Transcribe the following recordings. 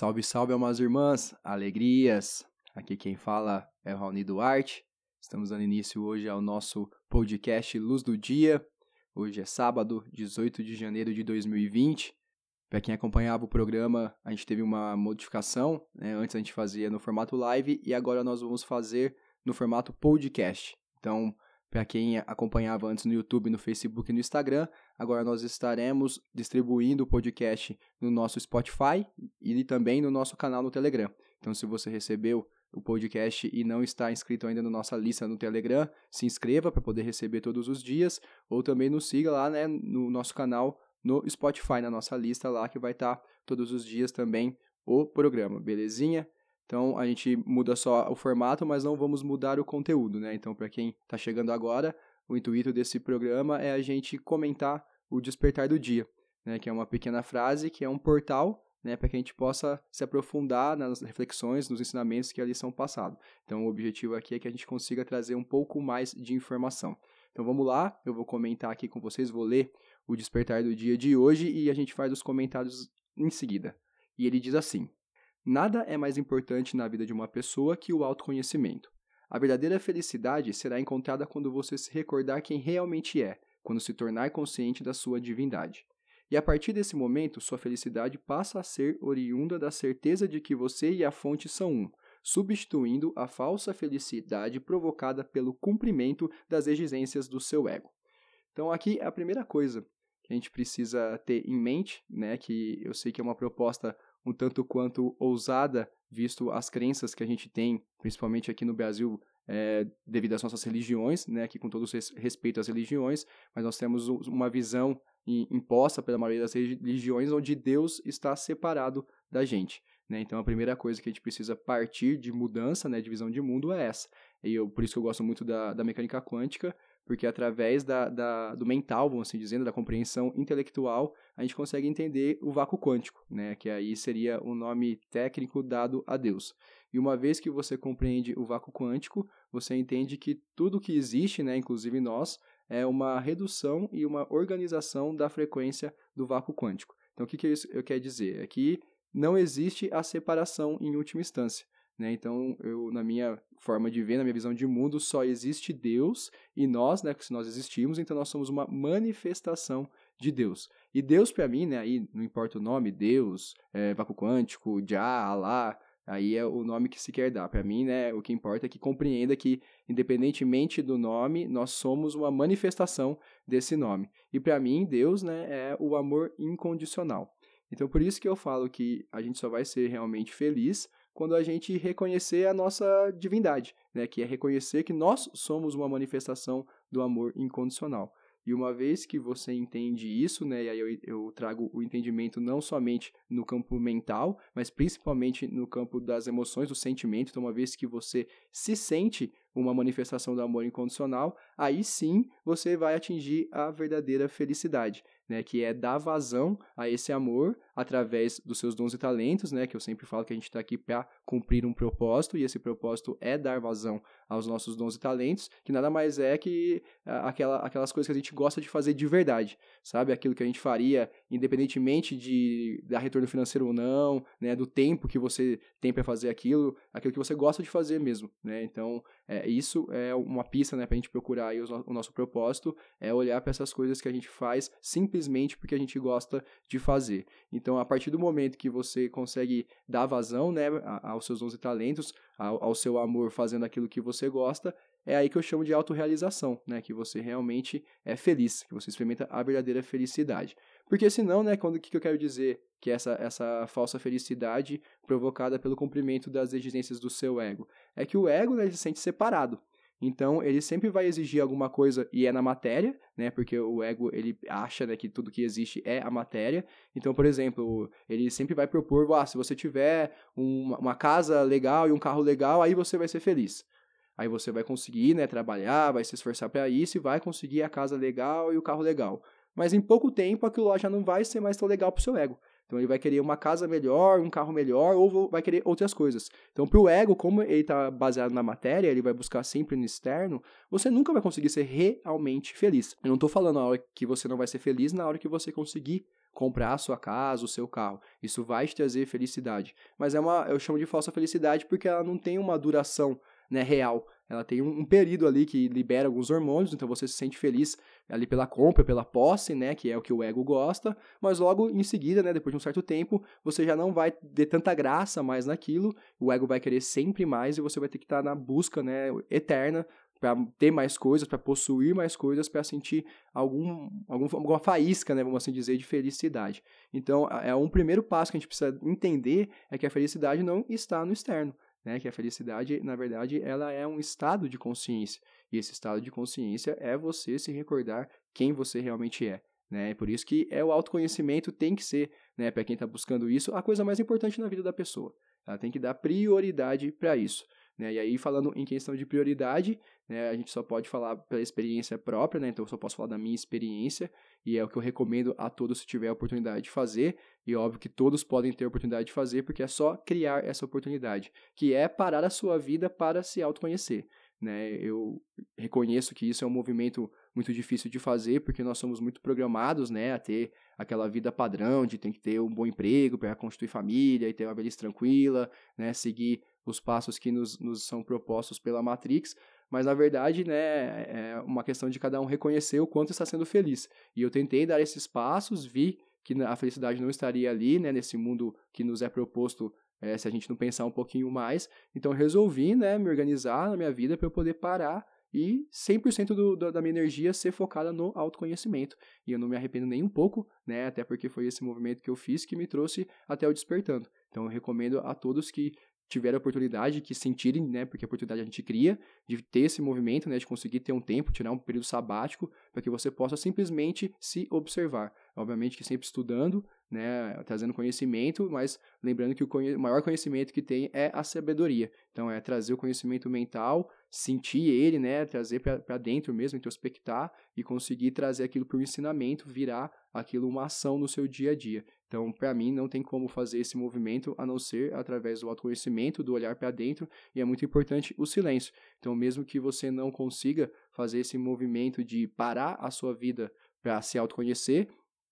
Salve, salve, almas irmãs, alegrias! Aqui quem fala é o Raoni Duarte. Estamos dando início hoje ao nosso podcast Luz do Dia. Hoje é sábado, 18 de janeiro de 2020. Para quem acompanhava o programa, a gente teve uma modificação. Né? Antes a gente fazia no formato live e agora nós vamos fazer no formato podcast. Então, para quem acompanhava antes no YouTube, no Facebook e no Instagram, agora nós estaremos distribuindo o podcast no nosso Spotify e também no nosso canal no Telegram. Então, se você recebeu o podcast e não está inscrito ainda na nossa lista no Telegram, se inscreva para poder receber todos os dias, ou também nos siga lá né, no nosso canal no Spotify, na nossa lista lá, que vai estar todos os dias também o programa, belezinha? Então a gente muda só o formato, mas não vamos mudar o conteúdo, né? Então, para quem está chegando agora, o intuito desse programa é a gente comentar o despertar do dia, né? Que é uma pequena frase, que é um portal, né? Para que a gente possa se aprofundar nas reflexões, nos ensinamentos que ali são passados. Então, o objetivo aqui é que a gente consiga trazer um pouco mais de informação. Então, vamos lá, eu vou comentar aqui com vocês, vou ler o despertar do dia de hoje e a gente faz os comentários em seguida. E ele diz assim. Nada é mais importante na vida de uma pessoa que o autoconhecimento. A verdadeira felicidade será encontrada quando você se recordar quem realmente é, quando se tornar consciente da sua divindade. E a partir desse momento, sua felicidade passa a ser oriunda da certeza de que você e a fonte são um, substituindo a falsa felicidade provocada pelo cumprimento das exigências do seu ego. Então, aqui a primeira coisa que a gente precisa ter em mente, né, que eu sei que é uma proposta um tanto quanto ousada, visto as crenças que a gente tem, principalmente aqui no Brasil, é, devido às nossas religiões, né, aqui com todo respeito às religiões, mas nós temos uma visão imposta pela maioria das religiões onde Deus está separado da gente. Né? Então a primeira coisa que a gente precisa partir de mudança, né, de visão de mundo é essa. E eu, por isso que eu gosto muito da, da mecânica quântica, porque através da, da, do mental, vamos assim dizendo, da compreensão intelectual, a gente consegue entender o vácuo quântico, né, que aí seria o nome técnico dado a Deus. E uma vez que você compreende o vácuo quântico, você entende que tudo que existe, né, inclusive nós, é uma redução e uma organização da frequência do vácuo quântico. Então, o que, que isso quer dizer? É que não existe a separação em última instância. Né? Então, eu, na minha forma de ver, na minha visão de mundo, só existe Deus e nós, né, se nós existimos, então nós somos uma manifestação de Deus. E Deus, para mim, né, aí não importa o nome, Deus, é, vácuo quântico, Jah, Alá, aí é o nome que se quer dar. Para mim, né, o que importa é que compreenda que, independentemente do nome, nós somos uma manifestação desse nome. E para mim, Deus né, é o amor incondicional. Então, por isso que eu falo que a gente só vai ser realmente feliz quando a gente reconhecer a nossa divindade, né, que é reconhecer que nós somos uma manifestação do amor incondicional. E uma vez que você entende isso, né, e aí eu, eu, trago o entendimento não somente no campo mental, mas principalmente no campo das emoções, do sentimento. Então, uma vez que você se sente uma manifestação do amor incondicional, aí sim você vai atingir a verdadeira felicidade né, que é dar vazão a esse amor através dos seus dons e talentos, né, que eu sempre falo que a gente está aqui para cumprir um propósito, e esse propósito é dar vazão aos nossos dons e talentos, que nada mais é que aquela, aquelas coisas que a gente gosta de fazer de verdade, sabe? Aquilo que a gente faria, independentemente de dar retorno financeiro ou não, né, do tempo que você tem para fazer aquilo, aquilo que você gosta de fazer mesmo, né? Então, é, isso é uma pista, né, a gente procurar aí o, o nosso propósito, é olhar para essas coisas que a gente faz simplesmente porque a gente gosta de fazer. Então, a partir do momento que você consegue dar vazão, né, aos seus dons e talentos, ao, ao seu amor fazendo aquilo que você gosta, é aí que eu chamo de autorrealização, né? Que você realmente é feliz, que você experimenta a verdadeira felicidade. Porque senão, né, quando o que eu quero dizer? Que essa, essa falsa felicidade provocada pelo cumprimento das exigências do seu ego. É que o ego né, ele se sente separado. Então, ele sempre vai exigir alguma coisa e é na matéria, né? Porque o ego, ele acha né, que tudo que existe é a matéria. Então, por exemplo, ele sempre vai propor, ah, se você tiver uma, casa legal e um carro legal, aí você vai ser feliz. Aí você vai conseguir, né, trabalhar, vai se esforçar para isso e vai conseguir a casa legal e o carro legal. Mas em pouco tempo aquilo lá já não vai ser mais tão legal para o seu ego. Então ele vai querer uma casa melhor, um carro melhor, ou vai querer outras coisas. Então, para o ego, como ele está baseado na matéria, ele vai buscar sempre no externo, você nunca vai conseguir ser realmente feliz. Eu não estou falando na hora que você não vai ser feliz, na hora que você conseguir comprar a sua casa, o seu carro. Isso vai te trazer felicidade. Mas é uma, eu chamo de falsa felicidade porque ela não tem uma duração né, real. Ela tem um, um, período ali que libera alguns hormônios, então você se sente feliz ali pela compra, pela posse, né, que é o que o ego gosta, mas logo em seguida, né, depois de um certo tempo, você já não vai ter tanta graça mais naquilo, o ego vai querer sempre mais e você vai ter que estar na busca, né, eterna para ter mais coisas, para possuir mais coisas, para sentir algum, algum, alguma faísca, né, vamos assim dizer, de felicidade. Então, é um primeiro passo que a gente precisa entender é que a felicidade não está no externo, né, que a felicidade, na verdade, ela é um estado de consciência. E esse estado de consciência é você se recordar quem você realmente é. Né? Por isso que é o autoconhecimento tem que ser, né, para quem está buscando isso, a coisa mais importante na vida da pessoa. Ela tem que dar prioridade para isso. Né? E aí, falando em questão de prioridade, né, a gente só pode falar pela experiência própria, né? então eu só posso falar da minha experiência, e é o que eu recomendo a todos se tiver a oportunidade de fazer, e óbvio que todos podem ter a oportunidade de fazer, porque é só criar essa oportunidade, que é parar a sua vida para se autoconhecer. Né? Eu reconheço que isso é um movimento muito difícil de fazer, porque nós somos muito programados né, a ter aquela vida padrão de tem que ter um bom emprego para constituir família e ter uma velhice tranquila, né, seguir os passos que nos, nos são propostos pela Matrix, mas na verdade, né, é uma questão de cada um reconhecer o quanto está sendo feliz. E eu tentei dar esses passos, vi que a felicidade não estaria ali, né, nesse mundo que nos é proposto é, se a gente não pensar um pouquinho mais. Então resolvi, né, me organizar na minha vida para eu poder parar e 100% do, do, da minha energia ser focada no autoconhecimento. E eu não me arrependo nem um pouco, né, até porque foi esse movimento que eu fiz que me trouxe até o despertando. Então eu recomendo a todos que tiverem a oportunidade, que sentirem, né, porque a oportunidade a gente cria, de ter esse movimento, né, de conseguir ter um tempo, tirar um período sabático, para que você possa simplesmente se observar. Obviamente que sempre estudando, né, trazendo conhecimento, mas lembrando que o, conhe maior conhecimento que tem é a sabedoria. Então, é trazer o conhecimento mental, sentir ele, né, trazer para dentro mesmo, introspectar e conseguir trazer aquilo para o ensinamento, virar aquilo uma ação no seu dia a dia. Então, para mim, não tem como fazer esse movimento a não ser através do autoconhecimento, do olhar para dentro, e é muito importante o silêncio. Então, mesmo que você não consiga fazer esse movimento de parar a sua vida para se autoconhecer,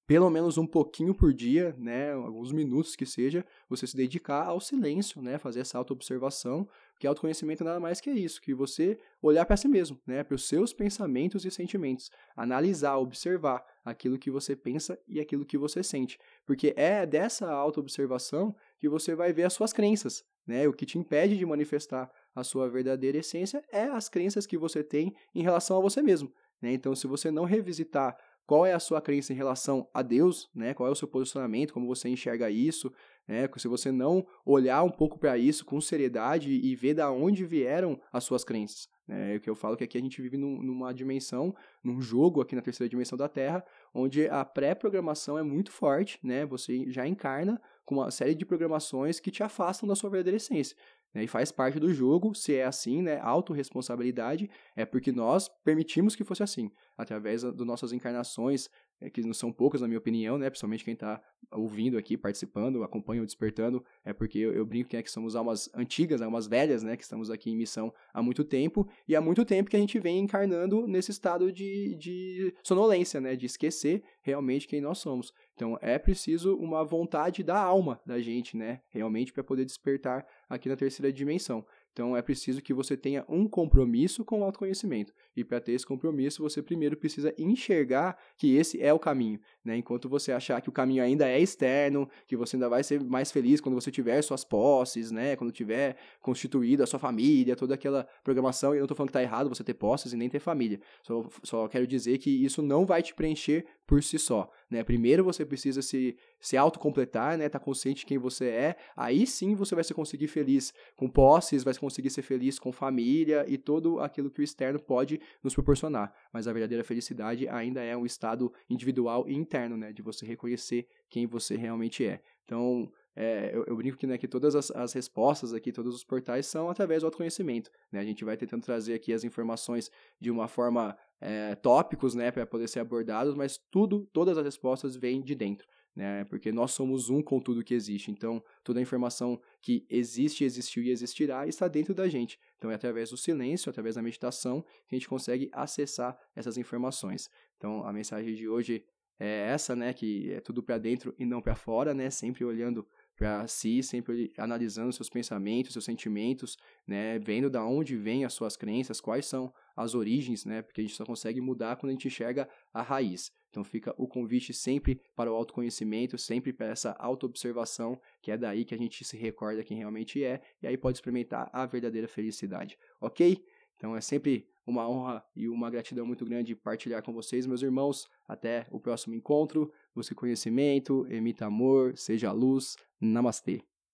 pelo menos um pouquinho por dia, né, alguns minutos que seja, você se dedicar ao silêncio, né, fazer essa autoobservação, que autoconhecimento nada mais que isso, que você olhar para si mesmo, né, para os seus pensamentos e sentimentos, analisar, observar aquilo que você pensa e aquilo que você sente, porque é dessa autoobservação que você vai ver as suas crenças, né, o que te impede de manifestar a sua verdadeira essência é as crenças que você tem em relação a você mesmo, né? Então, se você não revisitar qual é a sua crença em relação a Deus, né? Qual é o seu posicionamento, como você enxerga isso, né? Se você não olhar um pouco para isso com seriedade e ver da onde vieram as suas crenças, né? É o que eu falo que aqui a gente vive num, numa dimensão, num jogo aqui na terceira dimensão da Terra, onde a pré-programação é muito forte, né? Você já encarna com uma série de programações que te afastam da sua verdadeira essência. Né, e faz parte do jogo, se é assim, né, autorresponsabilidade, é porque nós permitimos que fosse assim, através das nossas encarnações, é, que não são poucas, na minha opinião, né? Principalmente quem está ouvindo aqui, participando, acompanha o Despertando, é porque eu, eu brinco que, é que somos almas antigas, almas velhas, né? Que estamos aqui em missão há muito tempo, e há muito tempo que a gente vem encarnando nesse estado de, de sonolência, né? De esquecer realmente quem nós somos. Então é preciso uma vontade da alma da gente, né? Realmente para poder despertar aqui na terceira dimensão. Então é preciso que você tenha um compromisso com o autoconhecimento. E para ter esse compromisso, você primeiro precisa enxergar que esse é o caminho. Né? Enquanto você achar que o caminho ainda é externo, que você ainda vai ser mais feliz quando você tiver suas posses, né? quando tiver constituída a sua família, toda aquela programação. E eu não estou falando que está errado você ter posses e nem ter família. Só, só quero dizer que isso não vai te preencher por si só. Né? Primeiro você precisa se, se autocompletar, né? Tá consciente de quem você é. Aí sim você vai se conseguir feliz com posses, vai conseguir ser feliz com família e todo aquilo que o externo pode nos proporcionar. Mas a verdadeira felicidade ainda é um estado individual e interno, né? De você reconhecer quem você realmente é. Então, é, eu, eu, brinco que, né, que todas as, as, respostas aqui, todos os portais são através do autoconhecimento. Né? A gente vai tentando trazer aqui as informações de uma forma é, tópicos, né, para poder ser abordados, mas tudo, todas as respostas vêm de dentro, né, porque nós somos um com tudo que existe. Então, toda a informação que existe, existiu e existirá está dentro da gente. Então, é através do silêncio, através da meditação, que a gente consegue acessar essas informações. Então, a mensagem de hoje é essa, né, que é tudo para dentro e não para fora, né, sempre olhando para si, sempre analisando seus pensamentos, seus sentimentos, né, vendo da onde vêm as suas crenças, quais são as origens, né, porque a gente só consegue mudar quando a gente enxerga a raiz. Então fica o convite sempre para o autoconhecimento, sempre para essa autoobservação, que é daí que a gente se recorda quem realmente é, e aí pode experimentar a verdadeira felicidade, ok? Então é sempre uma honra e uma gratidão muito grande partilhar com vocês, meus irmãos. Até o próximo encontro. Busque conhecimento, emita amor, seja luz. Намасты.